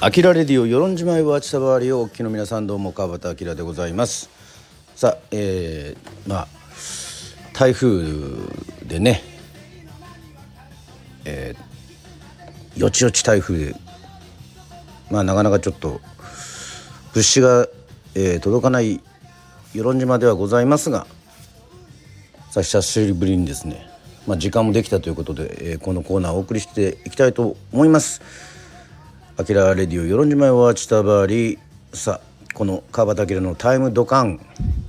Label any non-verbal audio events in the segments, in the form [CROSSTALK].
アキラレディオ与論島へはちたばわりをお聞きの皆さんどうも川端明でございますさあえー、まあ台風でねえー、よちよち台風でまあなかなかちょっと物資が、えー、届かない与論島ではございますがさあ久しぶりにですねまあ、時間もできたということで、えー、このコーナーをお送りしていきたいと思います。アキラレディオ与論島へはちたばり。さあこの川端明のタイムドカン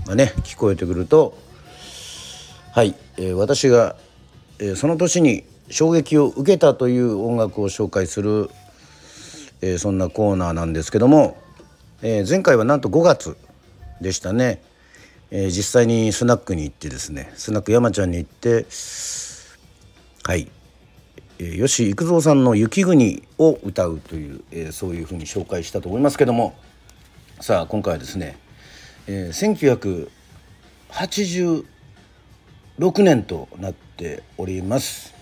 がね聞こえてくるとはい、えー、私が、えー、その年に衝撃を受けたという音楽を紹介する、えー、そんなコーナーなんですけども、え、前回はなんと5月でしたね、え、実際にスナックに行ってですねスナック山ちゃんに行ってはい吉幾三さんの「雪国」を歌うという、えー、そういうふうに紹介したと思いますけども。さあ今回はですね、えー、1986年となっております。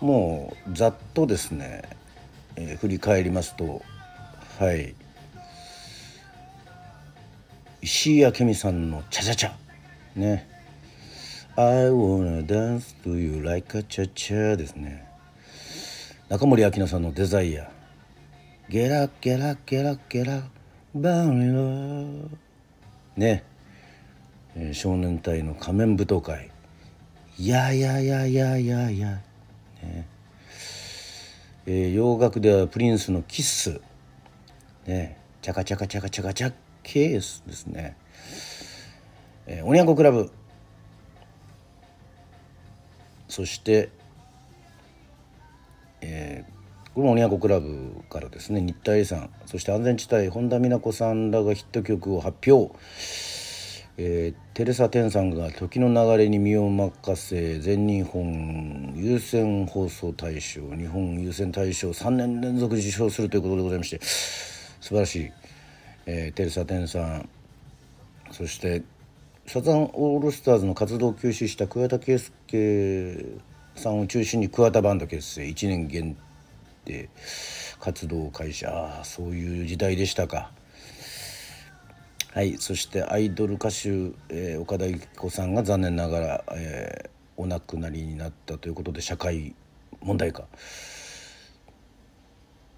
もうざっとですね、えー、振り返りますとはい。石井明美さんの「チャチャチャ」ね。I wanna dance to you like a cha-cha ですね。中森明菜さんのデザイア。ゲラゲラゲラゲラバーラね、えー、少年隊の仮面舞踏会。やややややや。ね。えー、洋楽ではプリンスのキッス。ね。チャカチャカチャカチャカチャケースですね、えー、おにゃんこクラブ。そして、えー、これもおにゃこクラブからですね新田 A さんそして安全地帯本田美奈子さんらがヒット曲を発表、えー、テレサ・テンさんが「時の流れに身を任せ」全日本優先放送大賞日本優先大賞3年連続受賞するということでございまして素晴らしい、えー、テレサ・テンさんそしてサザンオールスターズの活動を休止した桑田佳祐さんを中心に桑田バンド結成1年限定活動開始。ああそういう時代でしたか。はいそしてアイドル歌手、えー、岡田由紀子さんが残念ながら、えー、お亡くなりになったということで社会問題化、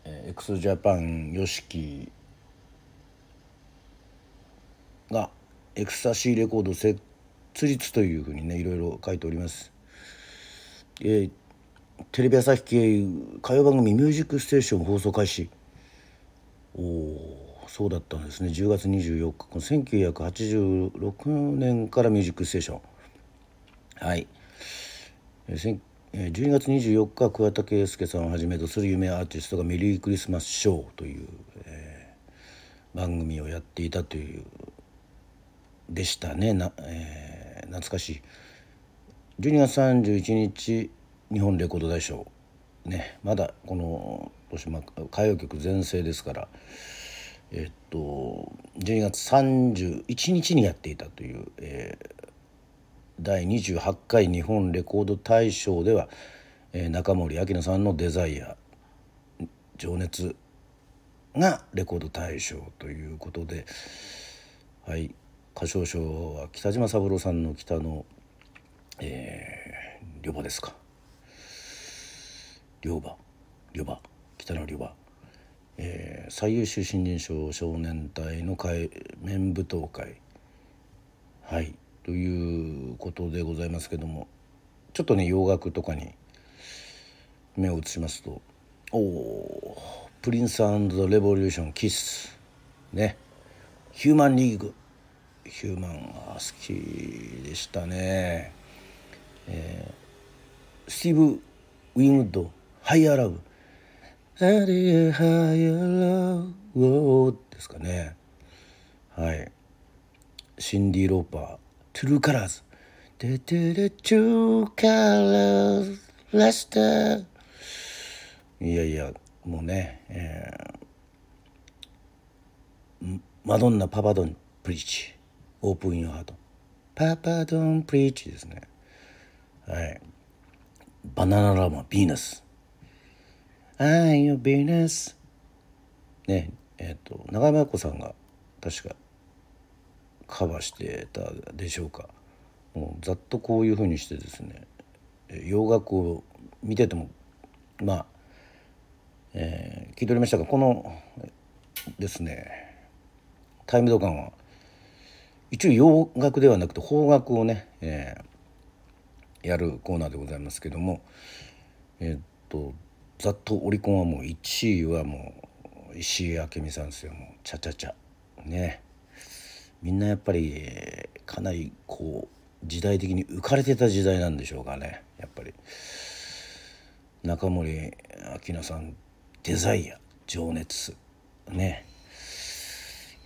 えー、x ジャパン YOSHIKI がエクサシーレコード設立というふうにねいろいろ書いております。えー、テレビ朝日系歌謡番組「ミュージックステーション」放送開始。おおそうだったんですね。10月24日この1986年から「ミュージックステーション」はい、えー、12月24日桑田佳祐さんをはじめとする有名アーティストが「メリークリスマスショー」という、えー、番組をやっていたというでしたね。な、えー、懐かしい。12月31日日本レコード大賞。ねまだこの年歌謡曲全盛ですから。えっと12月31日にやっていたという、えー、第28回日本レコード大賞では、えー、中森明菜さんの「デザイア情熱」がレコード大賞ということではい。歌唱賞は北島三郎さんの北の、えー、両馬ですか。両馬両馬北の両馬、えー、最優秀新人賞少年隊の会面舞踏会。はい。ということでございますけども。ちょっとね洋楽とかに目を移しますと。おおプリンスレボリューション Kiss。ね。ヒューマンリーグ。ヒューマンは好きでしたね、えー、スティーブ・ウィンウッド「Higher Love」「ハイアラブ」ですかね。はい。シンディ・ローパー「True Colors」「テテレ True Colorsラスター」いやいやもうね、えー、マドンナ・ Papa Don't Preach。 Open Your Heart。 Papa Don't Preach ですね。はい。バナナラマ Venus。I'm your Venus ねえっ、ー、と永山子さんが確かカバーしてたでしょうか。もうざっとこういうふうにしてですね。洋楽を見ててもまあ、えー、聞いておりましたがこのですねタイムドカンは一応洋楽ではなくて邦楽をね、えー、やるコーナーでございますけどもえー、っとざっとオリコンはもう1位はもう石井明美さんですよ。もうチャチャチャ。ね。みんなやっぱりかなりこう時代的に浮かれてた時代なんでしょうかね。やっぱり。中森明菜さんデザイア情熱。ね。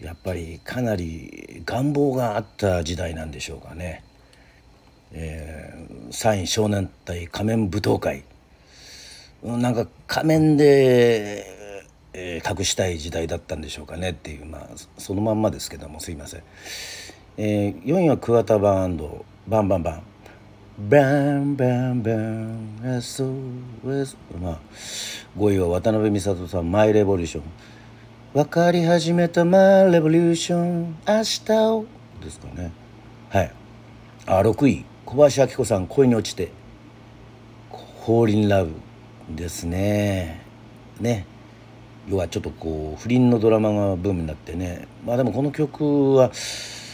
やっぱりかなり願望があった時代なんでしょうかね。えー、3位少年隊仮面舞踏会。なんか仮面で、えー、隠したい時代だったんでしょうかねっていうまあそのまんまですけどもすいません、えー、4位は桑田バンド。バンバンバン。バンバンバン。SOS まあ5位は渡辺美里さんマイレボリューション。分かり始めたマイレボリューション。明日を。ですかね。はい。あ6位。小林明子さん恋に落ちて「ホーリンラブ」ですね。ね。要はちょっとこう不倫のドラマがブームになってね。まあでもこの曲は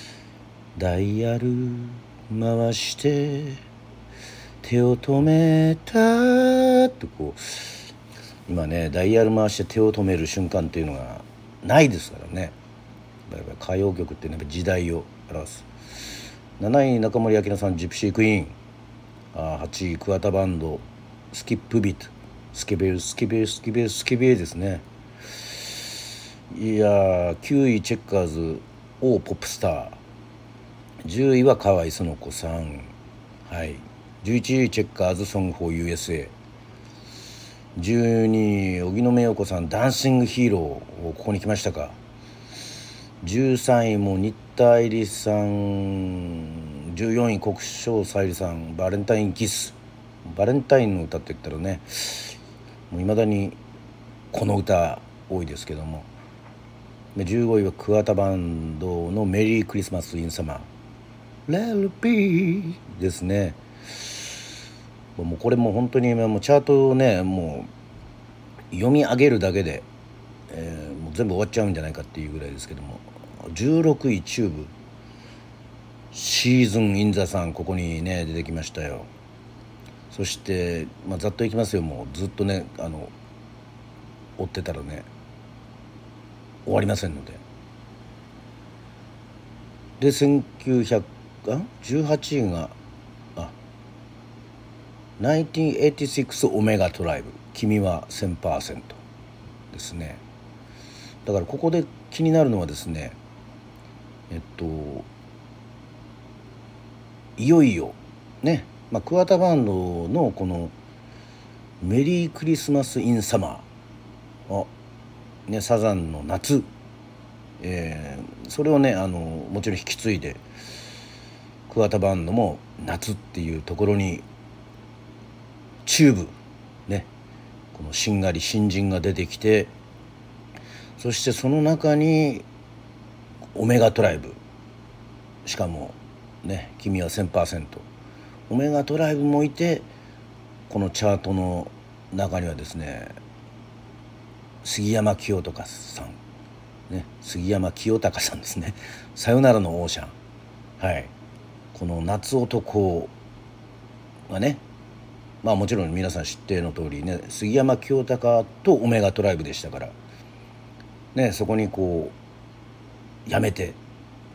「ダイヤル回して手を止めた」とこう今ねダイヤル回して手を止める瞬間っていうのがないですからね。やっぱ歌謡曲っていうのは時代を表す。7位中森明菜さん「ジプシークイーン」あ8位桑田バンド「スキップビート」スケベルスケベルスケベルスケベルですね。いや9位チェッカーズオーポップスター。10位は河合園子さん。はい。11位チェッカーズソングフォー USA 12位荻野目洋子さんダンシングヒーローここに来ましたか？13位も新田愛理さん14位国生さゆりさんバレンタインキス。バレンタインの歌って言ったらねいまだにこの歌多いですけども。15位は桑田バンドの「メリークリスマス・イン・サマー」「レルピー」ですねもうこれも本当にもうチャートをねもう読み上げるだけで、えー、もう全部終わっちゃうんじゃないかっていうぐらいですけども。16位チューブ。シーズン・イン・ザ・さんここにね出てきましたよ。そして、まあ、ざっといきますよ。もうずっとねあの追ってたらね終わりませんので。で1900あ？18位が1986オメガトライブ君は1000%ですね。だからここで気になるのはですねえっといよいよね。まあ、桑田バンドのこの「メリークリスマス・イン・サマー」を、ね、サザンの夏、えー、それをねあのもちろん引き継いで桑田バンドも夏っていうところにチューブねこのしんがり新人が出てきてそしてその中にオメガトライブ。しかもね「君は1000%」オメガトライブもいてこのチャートの中にはですね杉山清隆さん、ね、杉山清隆さんですね「さよならのオーシャン」はい。この夏男がねまあもちろん皆さん知っての通りね杉山清隆とオメガトライブでしたからねそこにこうやめて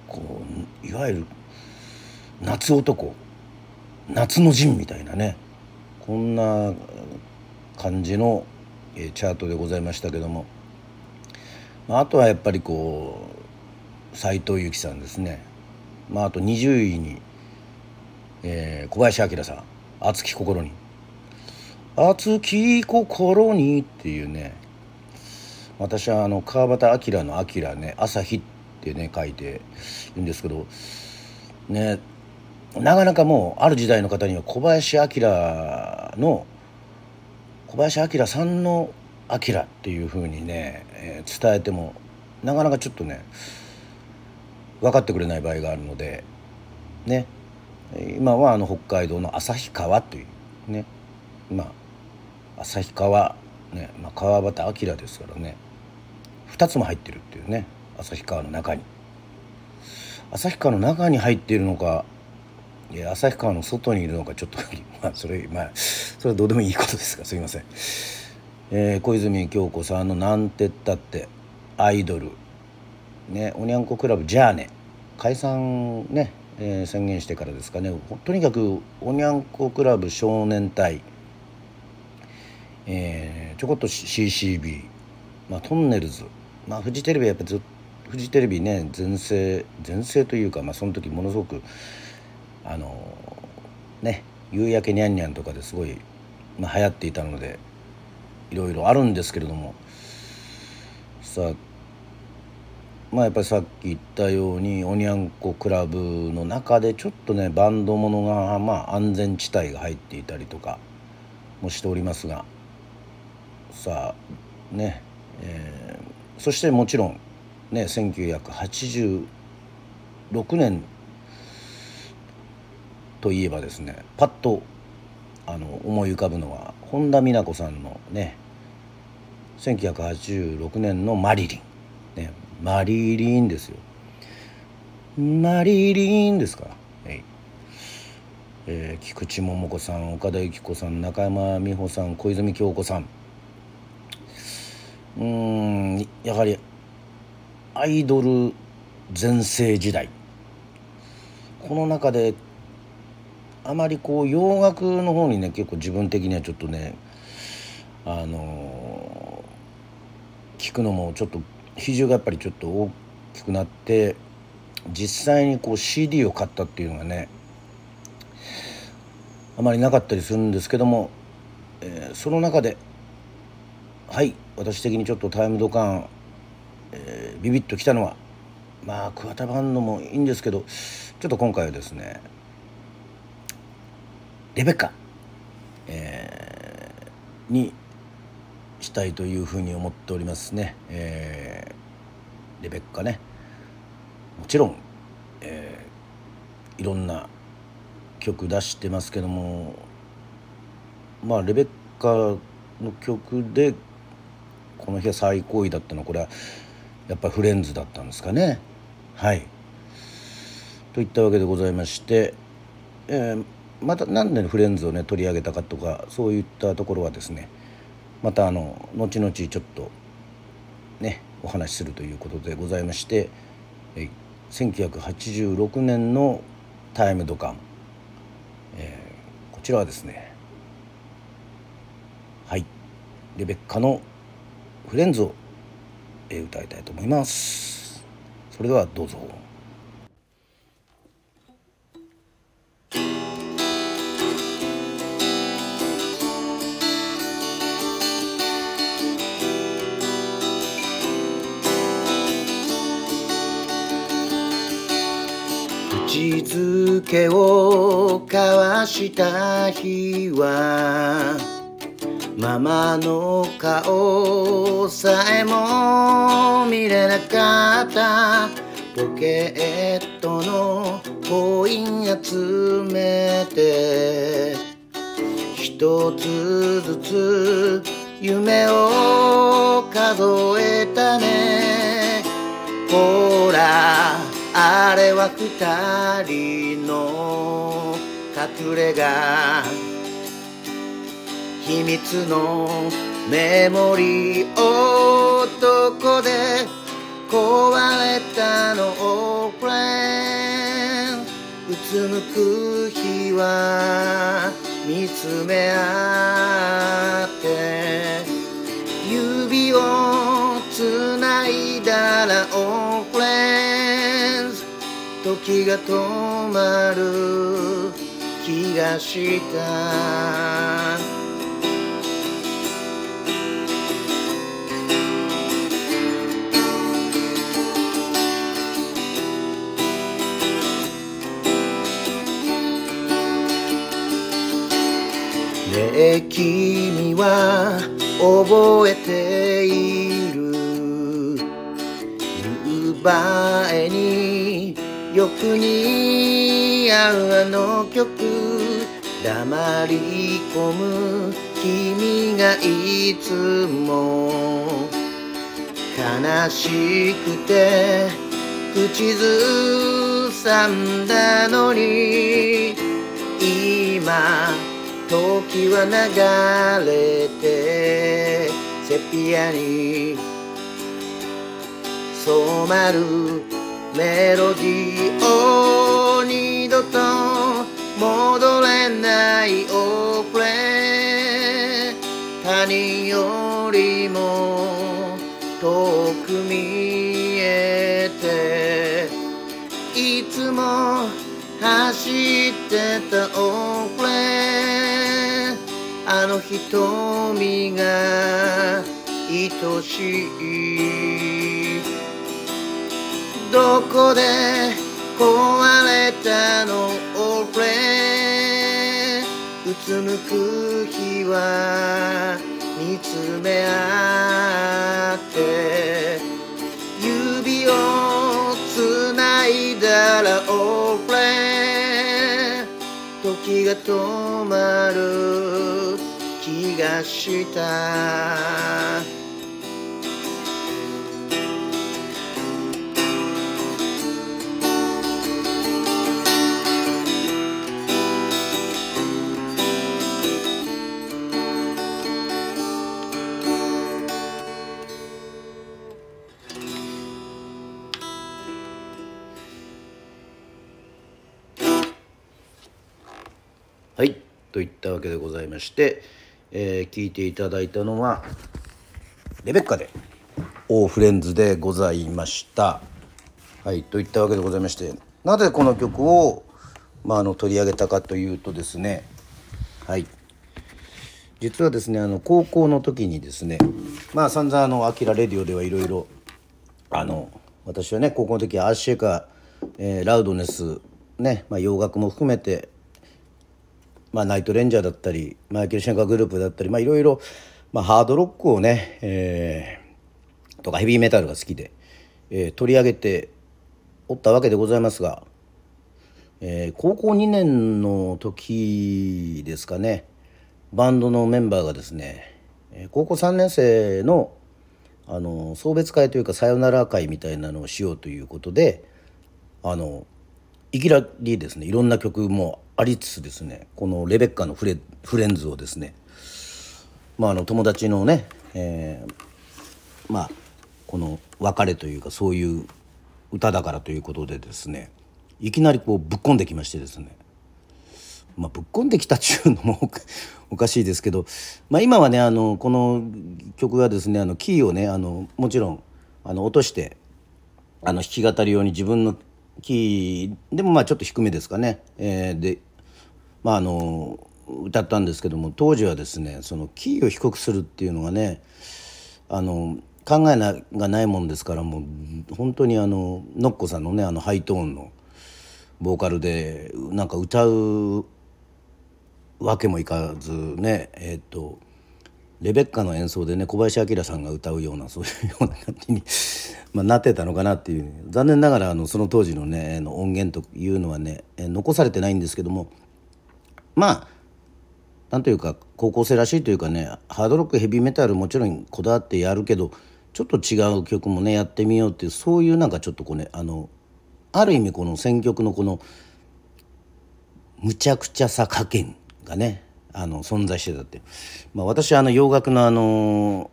こういわゆる夏男夏の陣みたいなねこんな感じの、チャートでございましたけどもまあとはやっぱりこう斎藤由貴さんですね、まあ、あと20位に、えー、小林明さん「熱き心に」「熱き心に」っていうね。私はあの川端明の「明」ね「朝日」ってね書いてるんですけどねなかなかもうある時代の方には小林明の小林明さんの明っていうふうにね、えー、伝えてもなかなかちょっとね分かってくれない場合があるのでね今はあの北海道の旭川というねまあ旭川、ねまあ、川端明ですからね。2つも入ってるっていうね旭川の中に。旭川の中に入っているのか旭川の外にいるのかちょっと [LAUGHS] まあそれまあそれはどうでもいいことですがすいません、えー、小泉京子さんの「なんてったってアイドル」ねおにゃんこクラブじゃあね解散ね、えー、宣言してからですかね。とにかくおにゃんこクラブ少年隊、えー、ちょこっと CCB、まあ、トンネルズ、まあ、フジテレビはやっぱずフジテレビね全盛全盛というか、まあ、その時ものすごくあのね「夕焼けにゃんにゃん」とかですごい、まあ、流行っていたのでいろいろあるんですけれども。さあまあやっぱりさっき言ったようにおにゃんこクラブの中でちょっとねバンドものがまあ安全地帯が入っていたりとかもしておりますが。さあね、えー、そしてもちろんね1986年といえばですねパッとあの思い浮かぶのは本田美奈子さんのね1986年の「マリリン」ねマリリンですよ。マリリンですか？ら、ええー、菊池桃子さん岡田由紀子さん中山美穂さん小泉京子さん。うんやはりアイドル全盛時代。この中であまりこう洋楽の方にね結構自分的にはちょっとねあのー、聞くのもちょっと比重がやっぱりちょっと大きくなって実際にこう CD を買ったっていうのがねあまりなかったりするんですけども、えー、その中ではい私的にちょっとタイムドカン、えー、ビビッときたのはまあ桑田バンドもいいんですけどちょっと今回はですねレベッカ、えー、にしたいというふうに思っておりますね、えー、レベッカね。もちろん、えー、いろんな曲出してますけどもまあレベッカの曲でこの日は最高位だったのはこれはやっぱりフレンズだったんですかね。はい。といったわけでございまして、えーまた何でフレンズをね取り上げたかとかそういったところはですねまたあの後々ちょっとねお話しするということでございまして1986年のタイムドカン、えー、こちらはですねはい。レベッカの「フレンズ」を歌いたいと思いますそれではどうぞ。口づけを交わした日はママの顔さえも見れなかったポケットのコイン集めて一つずつ夢を数えたね。ほらあれは二人の隠れ家。秘密のメモリー男で壊れたのをフレン。うつむく日は見つめ合って。指をつないだらオーフレン。時が止まる気がした。ねえ君は覚えている。夕映によく似合うあの曲。黙り込む君がいつも。悲しくて口ずさんだのに。今時は流れてセピアに染まるメロディーを二度と戻れないオフレ。他人よりも遠く見えていつも走ってたオフレあの瞳が愛しい。どこで壊れたのオフレうつむく日は見つめ合って。指をつないだらオフレ時が止まる気がした。といったわけでございまして、えー聞いていただいたのはレベッカで「オーフレンズ」でございました。はいといったわけでございましてなぜこの曲を、まあ、あの取り上げたかというとですねはい実はですねあの高校の時にですねまあ散々あの「アキラレディオ」ではいろいろあの私はね高校の時はアーシェカ、えーラウドネスね、まあ、洋楽も含めてまあ、ナイトレンジャーだったりマイケル・シェンカーグループだったりいろいろ、ハードロックをね、えーとかヘビーメタルが好きで、えー取り上げておったわけでございますが、えー高校2年の時ですかねバンドのメンバーがですね高校3年生のあの送別会というかさよなら会みたいなのをしようということであのいきなりですねいろんな曲もありつつですねこのレベッカのフレフレンズをですねまああの友達のね、えーまあこの別れというかそういう歌だからということでですねいきなりこうぶっこんできましてですねまあ、ぶっこんできたっちゅうのもお [LAUGHS] かおかしいですけど、まあ、今はねあのこの曲はですねあのキーをねあのもちろんあの落としてあの弾き語り用に自分のキーでもまあちょっと低めですかね、えーでまああの歌ったんですけども当時はですねそのキーを低くするっていうのがねあの考えながないもんですからもう本当にあのノッコさんのねあのハイトーンのボーカルでなんか歌うわけもいかずねえっ、とレベッカの演奏でね小林明さんが歌うようなそういうような感じに、[LAUGHS] ま、なってたのかなっていう。残念ながらあのその当時のねの音源というのはね残されてないんですけどもまあなんというか高校生らしいというかねハードロックヘビーメタルもちろんこだわってやるけどちょっと違う曲もねやってみようっていうそういうなんかちょっとこうねあのある意味この選曲のこのむちゃくちゃさ加減がねあの存在してたって、まあ、私あの洋楽のあの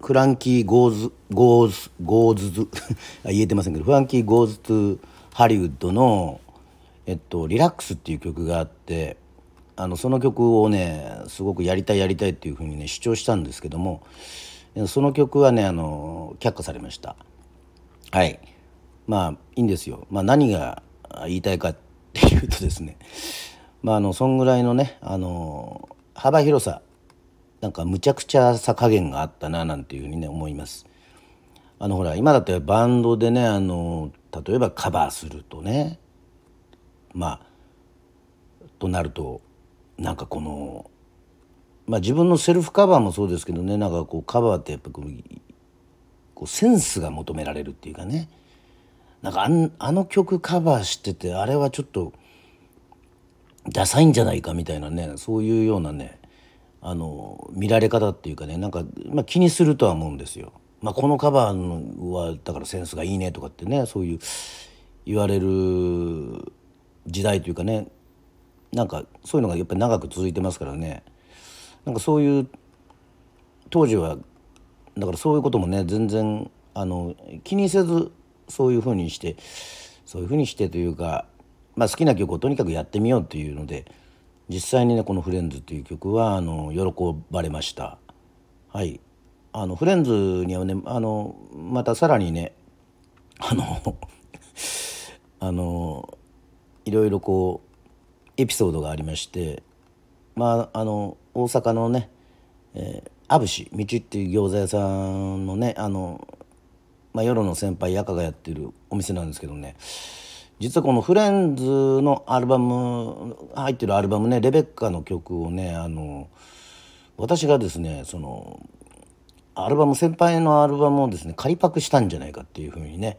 フランキー・ゴーズゴーズゴーズズ [LAUGHS] 言えてませんけどフランキー・ゴーズ・トゥ・ハリウッドの「えっと、 Relax」っていう曲があってあのその曲をねすごくやりたいやりたいっていうふうにね主張したんですけどもその曲はねあの却下されました。はいまあいいんですよ。まあ、何が言いたいかっていうとですねまああのそんぐらいのねあの幅広さなんかむちゃくちゃさ加減があったななんていうふうにね思います。あのほら今だってバンドでねあの例えばカバーするとねまあとなるとなんかこのまあ自分のセルフカバーもそうですけどねなんかこうカバーってやっぱこうセンスが求められるっていうかねなんかあの曲カバーしててあれはちょっとダサいんじゃないかみたいなねそういうようなねあの見られ方っていうかねなんか、まあ、気にするとは思うんですよ。まあ、このカバーはだからセンスがいいねとかってねそういう言われる時代というかねなんかそういうのがやっぱり長く続いてますからねなんかそういう当時はだからそういうこともね全然あの気にせずそういうふうにしてそういうふうにしてというか、まあ、好きな曲をとにかくやってみようっていうので実際にねこの「フレンズ」っていう曲はあの喜ばれました。はいあのフレンズにはねあのまたさらにねあのあのいろいろこうエピソードがありましてまああの大阪のね、えー、アブシ道っていう餃子屋さんのねあの、まあ、夜の先輩赤がやってるお店なんですけどね実はこの「フレンズ」のアルバム入ってるアルバムね「レベッカ」の曲をねあの私がですねそのアルバム先輩のアルバムをですね仮パクしたんじゃないかっていうふうにね、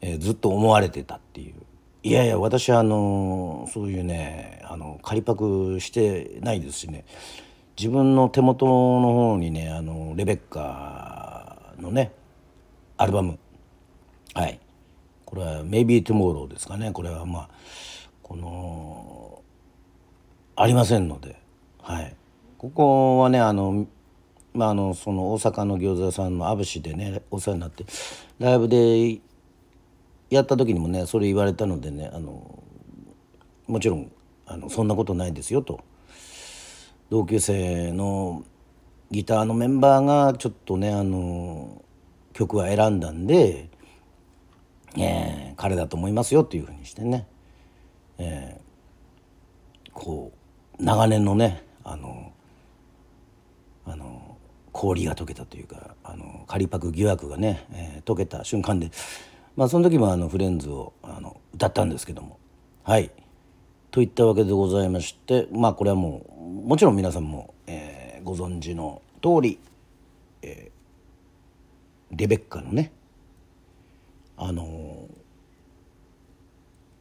えー、ずっと思われてたっていう。いやいや私はあのそういうねあの仮パクしてないですしね自分の手元の方にねあのレベッカのねアルバムはい。これは「Maybe Tomorrow」ですかね。これはまあこのありませんので。はい。ここはねあのまあ、あのその大阪の餃子屋さんのアブシでねお世話になってライブでやった時にもねそれ言われたのでねあのもちろんあのそんなことないですよと。同級生のギターのメンバーがちょっとねあの曲は選んだんで、えー、彼だと思いますよっていうふうにしてね、えー、こう長年のねあのあの氷が溶けたというかあの仮パク疑惑がね、えー、溶けた瞬間でまあその時もあのフレンズをあの歌ったんですけども。はい。といったわけでございましてまあこれはもうもちろん皆さんも、えー、ご存知の通り、えー、レベッカのねあの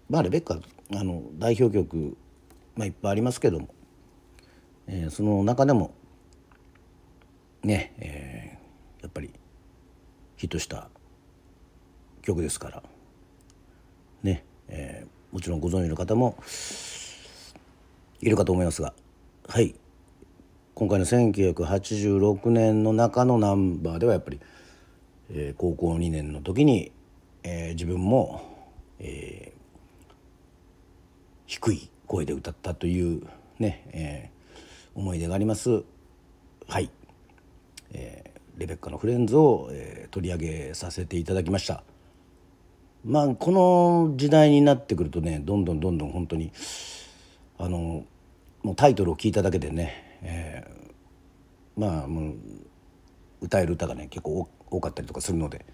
まあレベッカあの代表曲、まあ、いっぱいありますけども、えー、その中でもね、えー、やっぱりヒットした曲ですからね、えー、もちろんご存知の方もいるかと思いますがはい。今回の1986年の中のナンバーではやっぱり、えー、高校2年の時に、えー、自分も、えー、低い声で歌ったというね、えー、思い出がありますはい、えー、レベッカのフレンズを、えー、取り上げさせていただきました。まあこの時代になってくるとねどんどんどんどん本当にあのもうタイトルを聞いただけでね、えー、まあもう歌える歌がね結構多かったりとかするので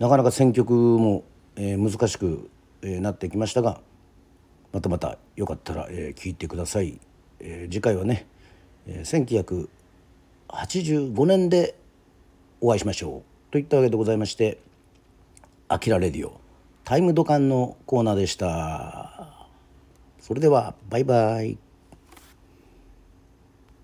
なかなか選曲も、えー、難しく、えー、なってきましたがまたまたよかったら、えー、聞いてください。えー、次回はね、えー、1985年でお会いしましょうといったわけでございましてアキラレディオタイムドカンのコーナーでした。それではバイバイ。